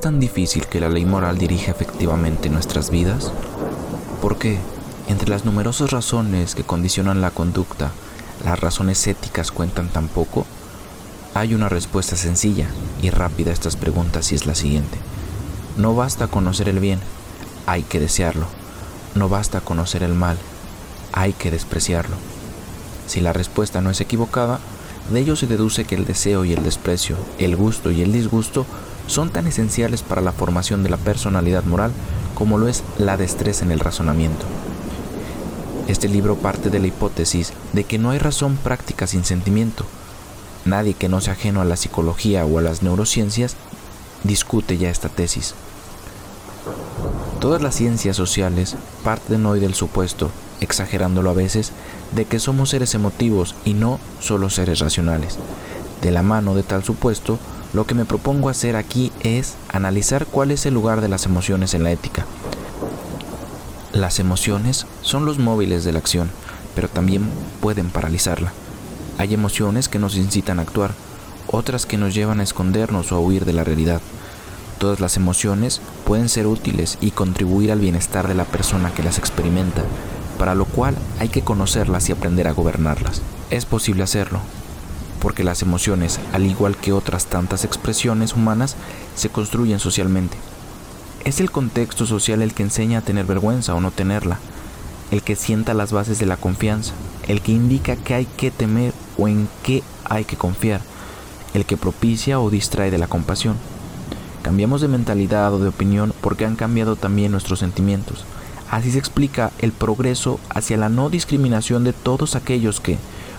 Tan difícil que la ley moral dirija efectivamente nuestras vidas? ¿Por qué, entre las numerosas razones que condicionan la conducta, las razones éticas cuentan tan poco? Hay una respuesta sencilla y rápida a estas preguntas y es la siguiente. No basta conocer el bien, hay que desearlo. No basta conocer el mal, hay que despreciarlo. Si la respuesta no es equivocada, de ello se deduce que el deseo y el desprecio, el gusto y el disgusto son tan esenciales para la formación de la personalidad moral como lo es la destreza en el razonamiento. Este libro parte de la hipótesis de que no hay razón práctica sin sentimiento. Nadie que no sea ajeno a la psicología o a las neurociencias discute ya esta tesis. Todas las ciencias sociales parten hoy del supuesto, exagerándolo a veces, de que somos seres emotivos y no solo seres racionales. De la mano de tal supuesto, lo que me propongo hacer aquí es analizar cuál es el lugar de las emociones en la ética. Las emociones son los móviles de la acción, pero también pueden paralizarla. Hay emociones que nos incitan a actuar, otras que nos llevan a escondernos o a huir de la realidad. Todas las emociones pueden ser útiles y contribuir al bienestar de la persona que las experimenta, para lo cual hay que conocerlas y aprender a gobernarlas. Es posible hacerlo, porque las emociones, al igual que otras tantas expresiones humanas, se construyen socialmente. Es el contexto social el que enseña a tener vergüenza o no tenerla, el que sienta las bases de la confianza, el que indica qué hay que temer o en qué hay que confiar, el que propicia o distrae de la compasión. Cambiamos de mentalidad o de opinión porque han cambiado también nuestros sentimientos. Así se explica el progreso hacia la no discriminación de todos aquellos que,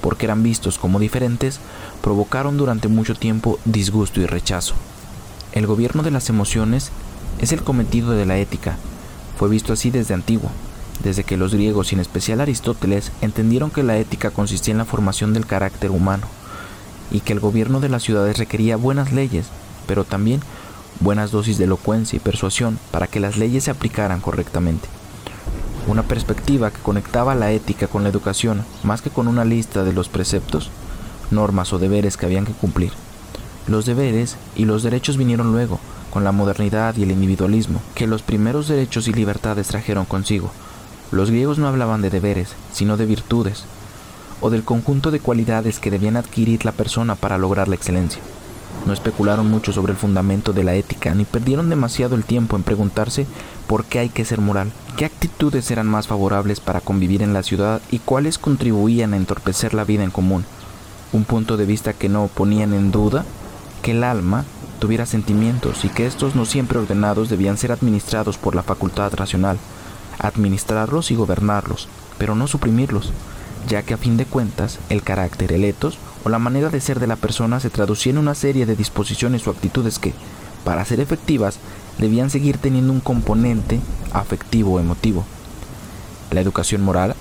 porque eran vistos como diferentes, provocaron durante mucho tiempo disgusto y rechazo. El gobierno de las emociones es el cometido de la ética. Fue visto así desde antiguo, desde que los griegos y en especial Aristóteles entendieron que la ética consistía en la formación del carácter humano y que el gobierno de las ciudades requería buenas leyes, pero también buenas dosis de elocuencia y persuasión para que las leyes se aplicaran correctamente una perspectiva que conectaba la ética con la educación más que con una lista de los preceptos, normas o deberes que habían que cumplir. Los deberes y los derechos vinieron luego, con la modernidad y el individualismo, que los primeros derechos y libertades trajeron consigo. Los griegos no hablaban de deberes, sino de virtudes, o del conjunto de cualidades que debían adquirir la persona para lograr la excelencia. No especularon mucho sobre el fundamento de la ética, ni perdieron demasiado el tiempo en preguntarse por qué hay que ser moral, qué actitudes eran más favorables para convivir en la ciudad y cuáles contribuían a entorpecer la vida en común. Un punto de vista que no ponían en duda que el alma tuviera sentimientos y que estos no siempre ordenados debían ser administrados por la facultad racional, administrarlos y gobernarlos, pero no suprimirlos, ya que a fin de cuentas el carácter, el etos o la manera de ser de la persona se traducía en una serie de disposiciones o actitudes que, para ser efectivas, debían seguir teniendo un componente afectivo o emotivo. La educación moral,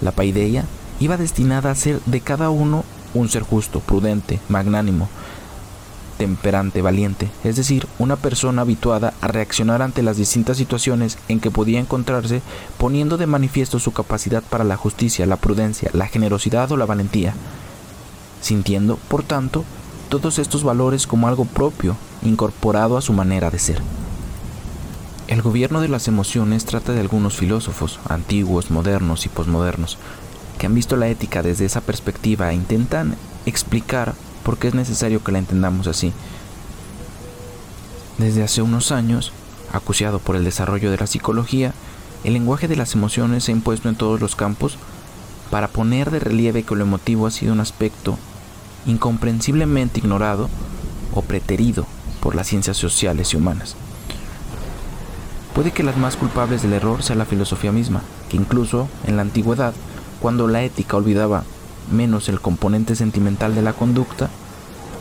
la paideia, iba destinada a ser de cada uno un ser justo, prudente, magnánimo, temperante, valiente, es decir, una persona habituada a reaccionar ante las distintas situaciones en que podía encontrarse, poniendo de manifiesto su capacidad para la justicia, la prudencia, la generosidad o la valentía, sintiendo, por tanto, todos estos valores como algo propio, incorporado a su manera de ser. El gobierno de las emociones trata de algunos filósofos, antiguos, modernos y posmodernos, que han visto la ética desde esa perspectiva e intentan explicar por qué es necesario que la entendamos así. Desde hace unos años, acuciado por el desarrollo de la psicología, el lenguaje de las emociones se ha impuesto en todos los campos para poner de relieve que lo emotivo ha sido un aspecto incomprensiblemente ignorado o preterido por las ciencias sociales y humanas. Puede que las más culpables del error sea la filosofía misma, que incluso en la antigüedad, cuando la ética olvidaba menos el componente sentimental de la conducta,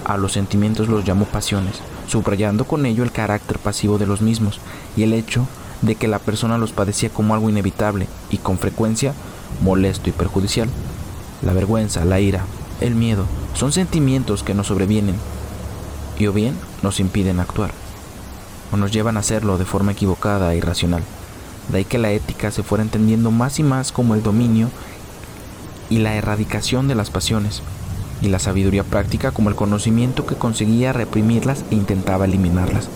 a los sentimientos los llamó pasiones, subrayando con ello el carácter pasivo de los mismos y el hecho de que la persona los padecía como algo inevitable y con frecuencia molesto y perjudicial. La vergüenza, la ira, el miedo son sentimientos que nos sobrevienen y o bien nos impiden actuar o nos llevan a hacerlo de forma equivocada e irracional. De ahí que la ética se fuera entendiendo más y más como el dominio y la erradicación de las pasiones, y la sabiduría práctica como el conocimiento que conseguía reprimirlas e intentaba eliminarlas.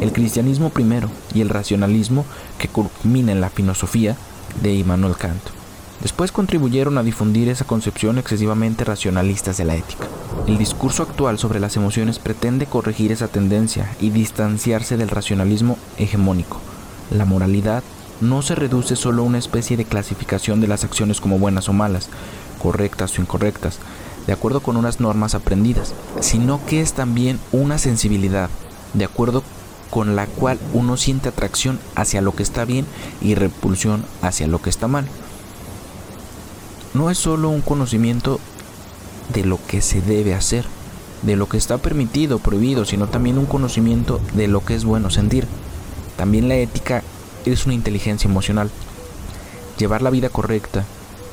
El cristianismo primero y el racionalismo que culmina en la filosofía de Immanuel Kant. Después contribuyeron a difundir esa concepción excesivamente racionalista de la ética. El discurso actual sobre las emociones pretende corregir esa tendencia y distanciarse del racionalismo hegemónico. La moralidad no se reduce solo a una especie de clasificación de las acciones como buenas o malas, correctas o incorrectas, de acuerdo con unas normas aprendidas, sino que es también una sensibilidad, de acuerdo con la cual uno siente atracción hacia lo que está bien y repulsión hacia lo que está mal no es solo un conocimiento de lo que se debe hacer, de lo que está permitido, prohibido, sino también un conocimiento de lo que es bueno sentir. También la ética es una inteligencia emocional. Llevar la vida correcta,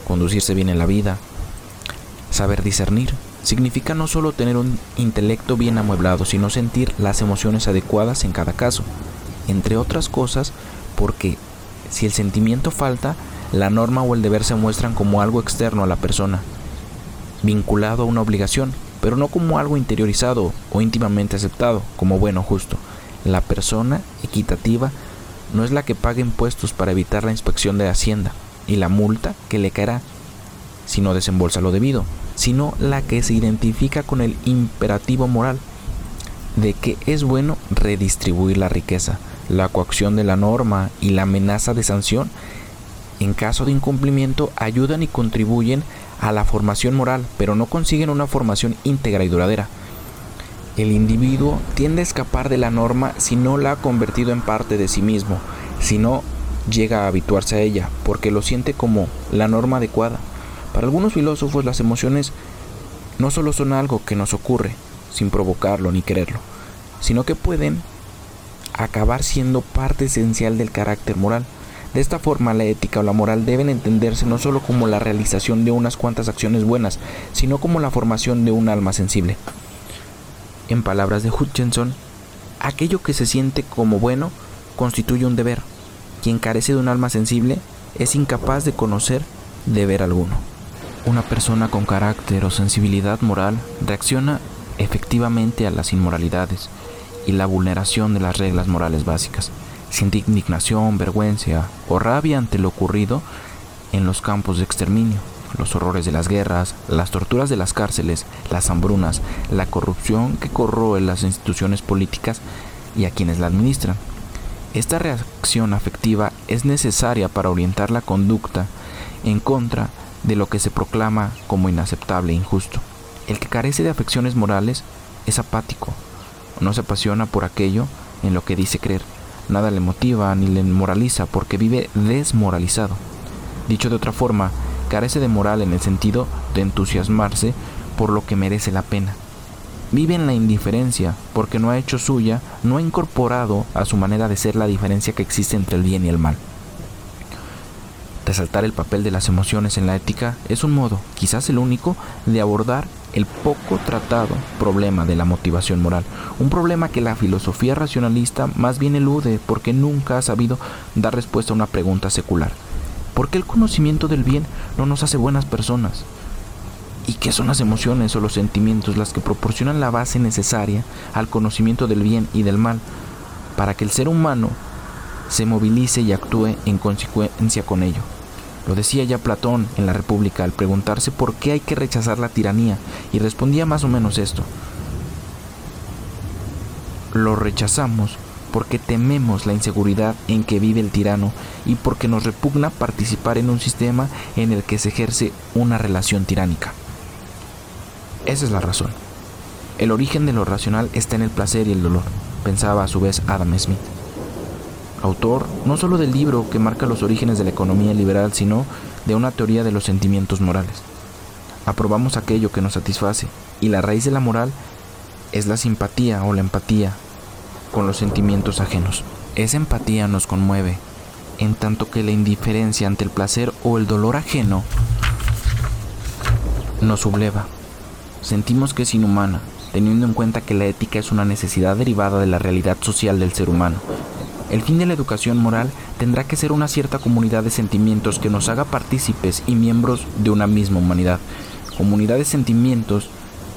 conducirse bien en la vida, saber discernir, significa no solo tener un intelecto bien amueblado, sino sentir las emociones adecuadas en cada caso. Entre otras cosas, porque si el sentimiento falta, la norma o el deber se muestran como algo externo a la persona, vinculado a una obligación, pero no como algo interiorizado o íntimamente aceptado como bueno o justo. La persona equitativa no es la que paga impuestos para evitar la inspección de Hacienda y la multa que le caerá si no desembolsa lo debido, sino la que se identifica con el imperativo moral de que es bueno redistribuir la riqueza. La coacción de la norma y la amenaza de sanción en caso de incumplimiento ayudan y contribuyen a la formación moral, pero no consiguen una formación íntegra y duradera. El individuo tiende a escapar de la norma si no la ha convertido en parte de sí mismo, si no llega a habituarse a ella, porque lo siente como la norma adecuada. Para algunos filósofos las emociones no solo son algo que nos ocurre, sin provocarlo ni quererlo, sino que pueden acabar siendo parte esencial del carácter moral. De esta forma, la ética o la moral deben entenderse no solo como la realización de unas cuantas acciones buenas, sino como la formación de un alma sensible. En palabras de Hutchinson, aquello que se siente como bueno constituye un deber. Quien carece de un alma sensible es incapaz de conocer deber alguno. Una persona con carácter o sensibilidad moral reacciona efectivamente a las inmoralidades y la vulneración de las reglas morales básicas siente indignación, vergüenza o rabia ante lo ocurrido en los campos de exterminio, los horrores de las guerras, las torturas de las cárceles, las hambrunas, la corrupción que corroe las instituciones políticas y a quienes la administran. Esta reacción afectiva es necesaria para orientar la conducta en contra de lo que se proclama como inaceptable e injusto. El que carece de afecciones morales es apático, no se apasiona por aquello en lo que dice creer Nada le motiva ni le moraliza porque vive desmoralizado. Dicho de otra forma, carece de moral en el sentido de entusiasmarse por lo que merece la pena. Vive en la indiferencia porque no ha hecho suya, no ha incorporado a su manera de ser la diferencia que existe entre el bien y el mal. Resaltar el papel de las emociones en la ética es un modo, quizás el único, de abordar el poco tratado problema de la motivación moral, un problema que la filosofía racionalista más bien elude porque nunca ha sabido dar respuesta a una pregunta secular. ¿Por qué el conocimiento del bien no nos hace buenas personas? ¿Y qué son las emociones o los sentimientos las que proporcionan la base necesaria al conocimiento del bien y del mal para que el ser humano se movilice y actúe en consecuencia con ello? Lo decía ya Platón en la República al preguntarse por qué hay que rechazar la tiranía y respondía más o menos esto. Lo rechazamos porque tememos la inseguridad en que vive el tirano y porque nos repugna participar en un sistema en el que se ejerce una relación tiránica. Esa es la razón. El origen de lo racional está en el placer y el dolor, pensaba a su vez Adam Smith autor no solo del libro que marca los orígenes de la economía liberal, sino de una teoría de los sentimientos morales. Aprobamos aquello que nos satisface y la raíz de la moral es la simpatía o la empatía con los sentimientos ajenos. Esa empatía nos conmueve, en tanto que la indiferencia ante el placer o el dolor ajeno nos subleva. Sentimos que es inhumana, teniendo en cuenta que la ética es una necesidad derivada de la realidad social del ser humano. El fin de la educación moral tendrá que ser una cierta comunidad de sentimientos que nos haga partícipes y miembros de una misma humanidad. Comunidad de sentimientos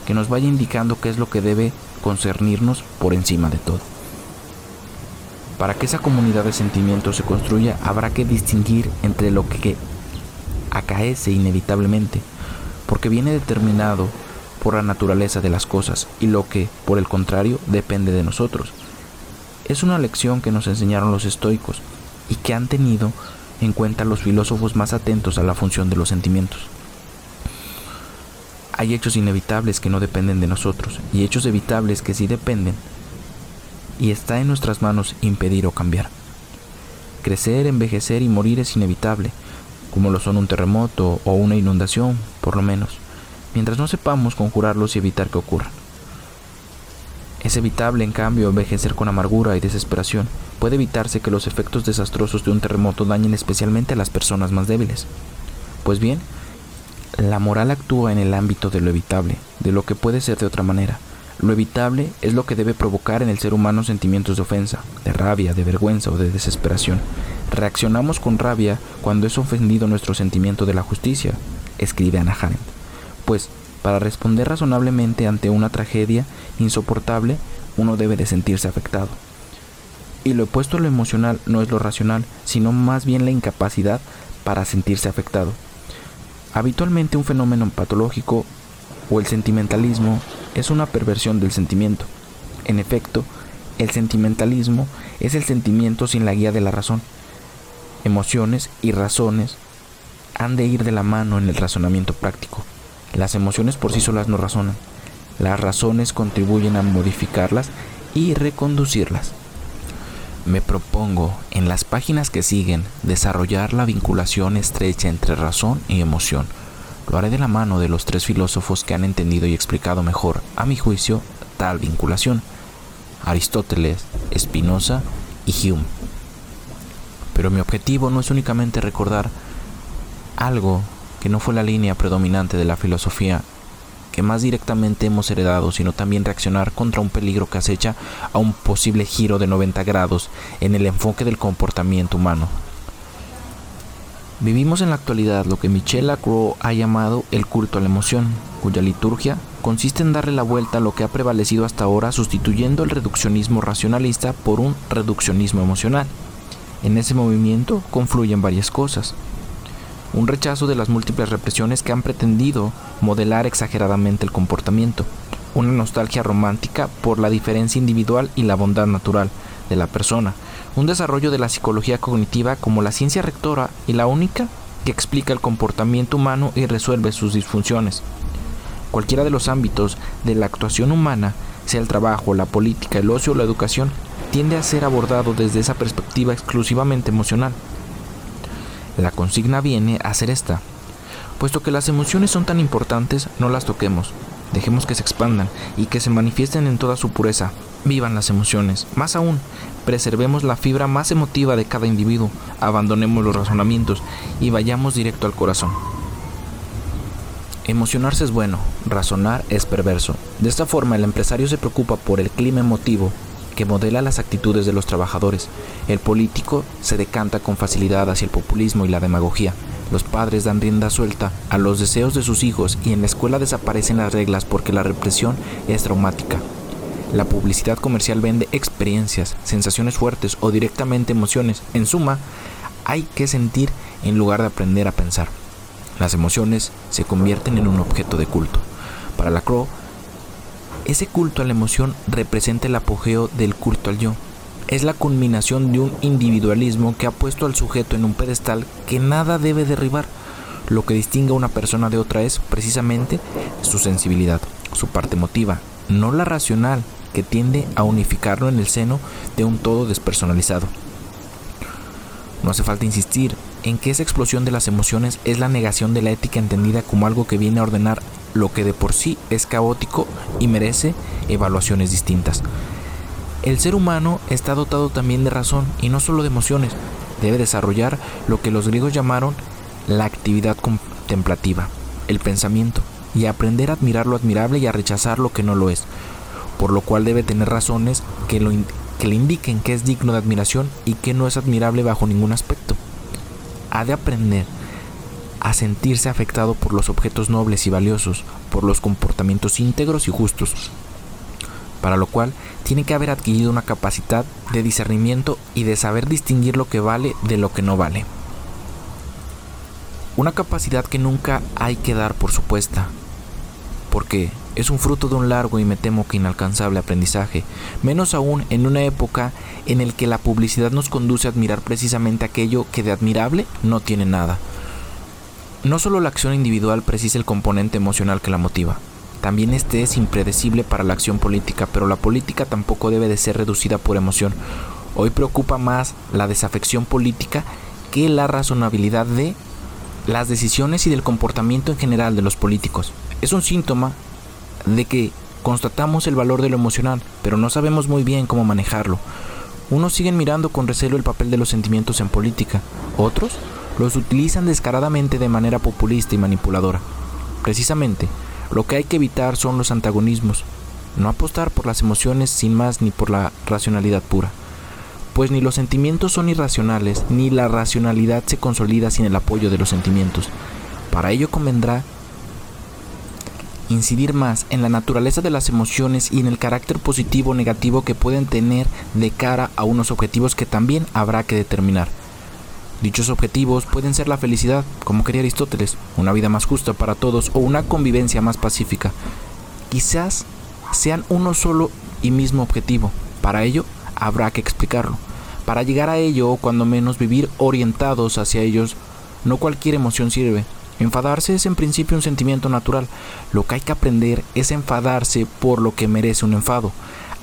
que nos vaya indicando qué es lo que debe concernirnos por encima de todo. Para que esa comunidad de sentimientos se construya, habrá que distinguir entre lo que acaece inevitablemente, porque viene determinado por la naturaleza de las cosas y lo que, por el contrario, depende de nosotros. Es una lección que nos enseñaron los estoicos y que han tenido en cuenta los filósofos más atentos a la función de los sentimientos. Hay hechos inevitables que no dependen de nosotros y hechos evitables que sí dependen y está en nuestras manos impedir o cambiar. Crecer, envejecer y morir es inevitable, como lo son un terremoto o una inundación, por lo menos mientras no sepamos conjurarlos y evitar que ocurran. Es evitable, en cambio, envejecer con amargura y desesperación. Puede evitarse que los efectos desastrosos de un terremoto dañen especialmente a las personas más débiles. Pues bien, la moral actúa en el ámbito de lo evitable, de lo que puede ser de otra manera. Lo evitable es lo que debe provocar en el ser humano sentimientos de ofensa, de rabia, de vergüenza o de desesperación. Reaccionamos con rabia cuando es ofendido nuestro sentimiento de la justicia, escribe Ana Arendt pues para responder razonablemente ante una tragedia insoportable, uno debe de sentirse afectado. Y lo opuesto a lo emocional no es lo racional, sino más bien la incapacidad para sentirse afectado. Habitualmente un fenómeno patológico o el sentimentalismo es una perversión del sentimiento. En efecto, el sentimentalismo es el sentimiento sin la guía de la razón. Emociones y razones han de ir de la mano en el razonamiento práctico. Las emociones por sí solas no razonan. Las razones contribuyen a modificarlas y reconducirlas. Me propongo en las páginas que siguen desarrollar la vinculación estrecha entre razón y emoción. Lo haré de la mano de los tres filósofos que han entendido y explicado mejor, a mi juicio, tal vinculación. Aristóteles, Spinoza y Hume. Pero mi objetivo no es únicamente recordar algo que no fue la línea predominante de la filosofía que más directamente hemos heredado, sino también reaccionar contra un peligro que acecha a un posible giro de 90 grados en el enfoque del comportamiento humano. Vivimos en la actualidad lo que Michel Lacroix ha llamado el culto a la emoción, cuya liturgia consiste en darle la vuelta a lo que ha prevalecido hasta ahora sustituyendo el reduccionismo racionalista por un reduccionismo emocional. En ese movimiento confluyen varias cosas. Un rechazo de las múltiples represiones que han pretendido modelar exageradamente el comportamiento, una nostalgia romántica por la diferencia individual y la bondad natural de la persona, un desarrollo de la psicología cognitiva como la ciencia rectora y la única que explica el comportamiento humano y resuelve sus disfunciones. Cualquiera de los ámbitos de la actuación humana, sea el trabajo, la política, el ocio o la educación, tiende a ser abordado desde esa perspectiva exclusivamente emocional. La consigna viene a ser esta. Puesto que las emociones son tan importantes, no las toquemos. Dejemos que se expandan y que se manifiesten en toda su pureza. Vivan las emociones. Más aún, preservemos la fibra más emotiva de cada individuo, abandonemos los razonamientos y vayamos directo al corazón. Emocionarse es bueno, razonar es perverso. De esta forma el empresario se preocupa por el clima emotivo que modela las actitudes de los trabajadores. El político se decanta con facilidad hacia el populismo y la demagogia. Los padres dan rienda suelta a los deseos de sus hijos y en la escuela desaparecen las reglas porque la represión es traumática. La publicidad comercial vende experiencias, sensaciones fuertes o directamente emociones. En suma, hay que sentir en lugar de aprender a pensar. Las emociones se convierten en un objeto de culto. Para la Crow, ese culto a la emoción representa el apogeo del culto al yo. Es la culminación de un individualismo que ha puesto al sujeto en un pedestal que nada debe derribar. Lo que distingue a una persona de otra es precisamente su sensibilidad, su parte emotiva, no la racional, que tiende a unificarlo en el seno de un todo despersonalizado. No hace falta insistir en que esa explosión de las emociones es la negación de la ética entendida como algo que viene a ordenar lo que de por sí es caótico y merece evaluaciones distintas. El ser humano está dotado también de razón y no solo de emociones. Debe desarrollar lo que los griegos llamaron la actividad contemplativa, el pensamiento, y aprender a admirar lo admirable y a rechazar lo que no lo es, por lo cual debe tener razones que, lo que le indiquen que es digno de admiración y que no es admirable bajo ningún aspecto. Ha de aprender a sentirse afectado por los objetos nobles y valiosos, por los comportamientos íntegros y justos, para lo cual tiene que haber adquirido una capacidad de discernimiento y de saber distinguir lo que vale de lo que no vale. Una capacidad que nunca hay que dar por supuesta, porque es un fruto de un largo y me temo que inalcanzable aprendizaje, menos aún en una época en el que la publicidad nos conduce a admirar precisamente aquello que de admirable no tiene nada. No solo la acción individual precisa el componente emocional que la motiva, también este es impredecible para la acción política, pero la política tampoco debe de ser reducida por emoción. Hoy preocupa más la desafección política que la razonabilidad de las decisiones y del comportamiento en general de los políticos. Es un síntoma de que constatamos el valor de lo emocional, pero no sabemos muy bien cómo manejarlo. Unos siguen mirando con recelo el papel de los sentimientos en política, otros los utilizan descaradamente de manera populista y manipuladora. Precisamente, lo que hay que evitar son los antagonismos, no apostar por las emociones sin más ni por la racionalidad pura, pues ni los sentimientos son irracionales, ni la racionalidad se consolida sin el apoyo de los sentimientos. Para ello convendrá incidir más en la naturaleza de las emociones y en el carácter positivo o negativo que pueden tener de cara a unos objetivos que también habrá que determinar. Dichos objetivos pueden ser la felicidad, como quería Aristóteles, una vida más justa para todos o una convivencia más pacífica. Quizás sean uno solo y mismo objetivo. Para ello habrá que explicarlo. Para llegar a ello, o cuando menos vivir orientados hacia ellos, no cualquier emoción sirve, Enfadarse es en principio un sentimiento natural. Lo que hay que aprender es enfadarse por lo que merece un enfado.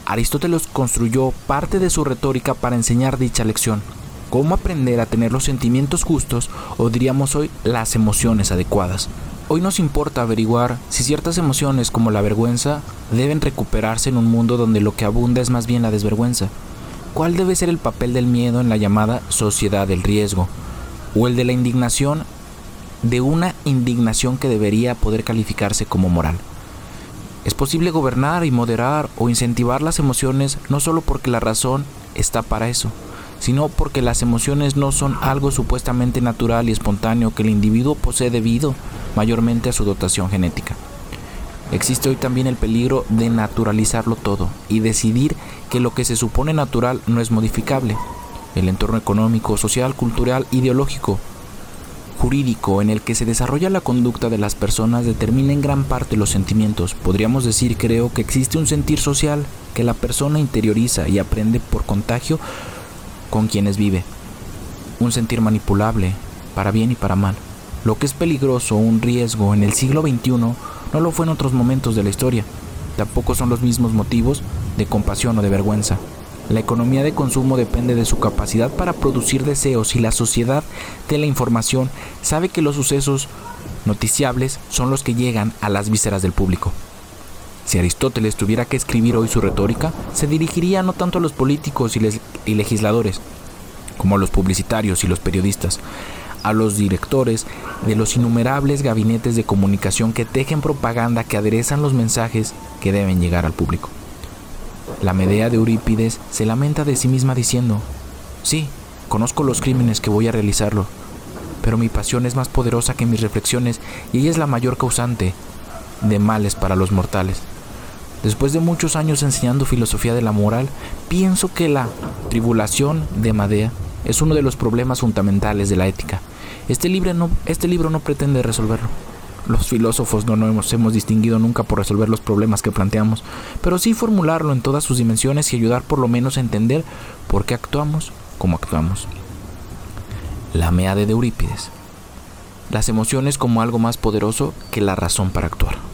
Aristóteles construyó parte de su retórica para enseñar dicha lección. Cómo aprender a tener los sentimientos justos o diríamos hoy las emociones adecuadas. Hoy nos importa averiguar si ciertas emociones como la vergüenza deben recuperarse en un mundo donde lo que abunda es más bien la desvergüenza. ¿Cuál debe ser el papel del miedo en la llamada sociedad del riesgo? ¿O el de la indignación de una indignación que debería poder calificarse como moral. Es posible gobernar y moderar o incentivar las emociones no solo porque la razón está para eso, sino porque las emociones no son algo supuestamente natural y espontáneo que el individuo posee debido mayormente a su dotación genética. Existe hoy también el peligro de naturalizarlo todo y decidir que lo que se supone natural no es modificable. El entorno económico, social, cultural, ideológico jurídico en el que se desarrolla la conducta de las personas determina en gran parte los sentimientos. Podríamos decir, creo, que existe un sentir social que la persona interioriza y aprende por contagio con quienes vive. Un sentir manipulable, para bien y para mal. Lo que es peligroso, un riesgo en el siglo XXI, no lo fue en otros momentos de la historia. Tampoco son los mismos motivos de compasión o de vergüenza. La economía de consumo depende de su capacidad para producir deseos y la sociedad de la información sabe que los sucesos noticiables son los que llegan a las vísceras del público. Si Aristóteles tuviera que escribir hoy su retórica, se dirigiría no tanto a los políticos y, legisladores, como a los publicitarios y los periodistas, a los directores de los innumerables gabinetes de comunicación que tejen propaganda que aderezan los mensajes que deben llegar al público. La Medea de Eurípides se lamenta de sí misma diciendo, sí, conozco los crímenes que voy a realizarlo, pero mi pasión es más poderosa que mis reflexiones y ella es la mayor causante de males para los mortales. Después de muchos años enseñando filosofía de la moral, pienso que la tribulación de Medea es uno de los problemas fundamentales de la ética. Este libro no, este libro no pretende resolverlo. Los filósofos no nos hemos distinguido nunca por resolver los problemas que planteamos, pero sí formularlo en todas sus dimensiones y ayudar por lo menos a entender por qué actuamos como actuamos. La Meade de Eurípides. Las emociones como algo más poderoso que la razón para actuar.